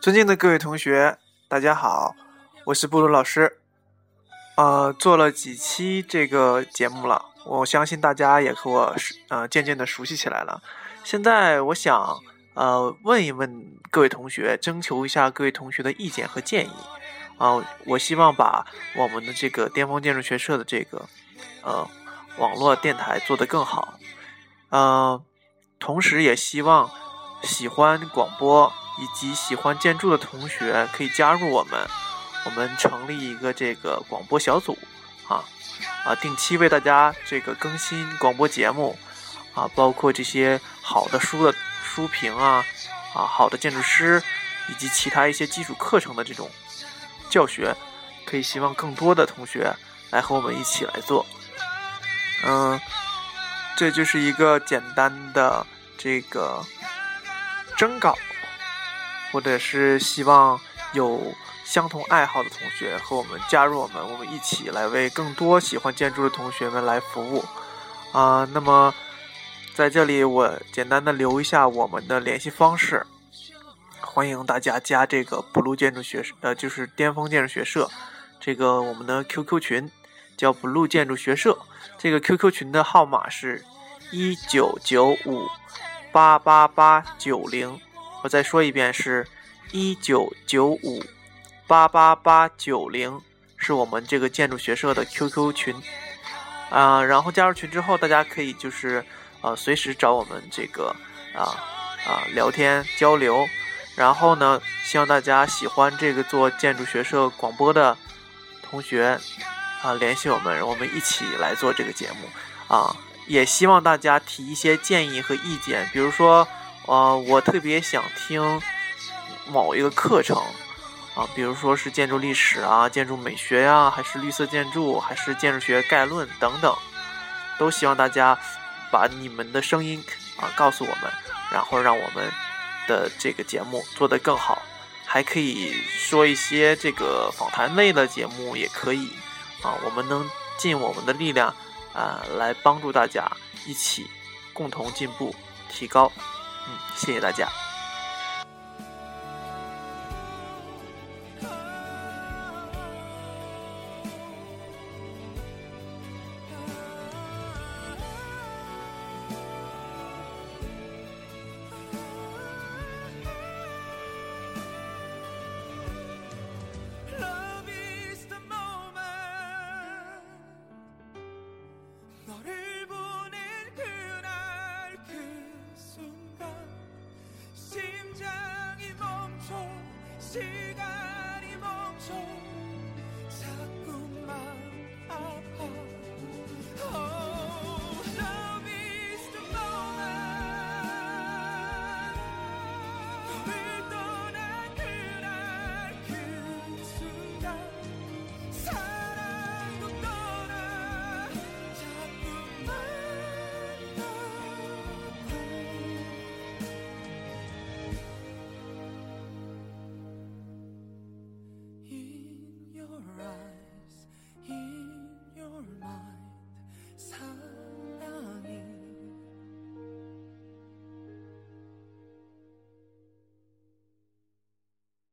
尊敬的各位同学，大家好，我是布鲁老师。呃，做了几期这个节目了，我相信大家也和我呃渐渐的熟悉起来了。现在我想呃问一问各位同学，征求一下各位同学的意见和建议啊。我希望把我们的这个巅峰建筑学社的这个呃网络电台做得更好。嗯，同时也希望喜欢广播。以及喜欢建筑的同学可以加入我们，我们成立一个这个广播小组，啊啊，定期为大家这个更新广播节目，啊，包括这些好的书的书评啊，啊，好的建筑师以及其他一些基础课程的这种教学，可以希望更多的同学来和我们一起来做，嗯，这就是一个简单的这个征稿。或者是希望有相同爱好的同学和我们加入我们，我们一起来为更多喜欢建筑的同学们来服务啊。那么在这里，我简单的留一下我们的联系方式，欢迎大家加这个 blue 建筑学呃，就是巅峰建筑学社这个我们的 QQ 群，叫 blue 建筑学社。这个 QQ 群的号码是一九九五八八八九零。我再说一遍，是一九九五八八八九零，是我们这个建筑学社的 QQ 群啊。然后加入群之后，大家可以就是呃随时找我们这个啊啊聊天交流。然后呢，希望大家喜欢这个做建筑学社广播的同学啊联系我们，我们一起来做这个节目啊。也希望大家提一些建议和意见，比如说。啊，我特别想听某一个课程啊，比如说是建筑历史啊、建筑美学呀，还是绿色建筑，还是建筑学概论等等，都希望大家把你们的声音啊告诉我们，然后让我们的这个节目做得更好。还可以说一些这个访谈类的节目也可以啊，我们能尽我们的力量啊来帮助大家一起共同进步提高。谢谢大家。 시간이 멈춰.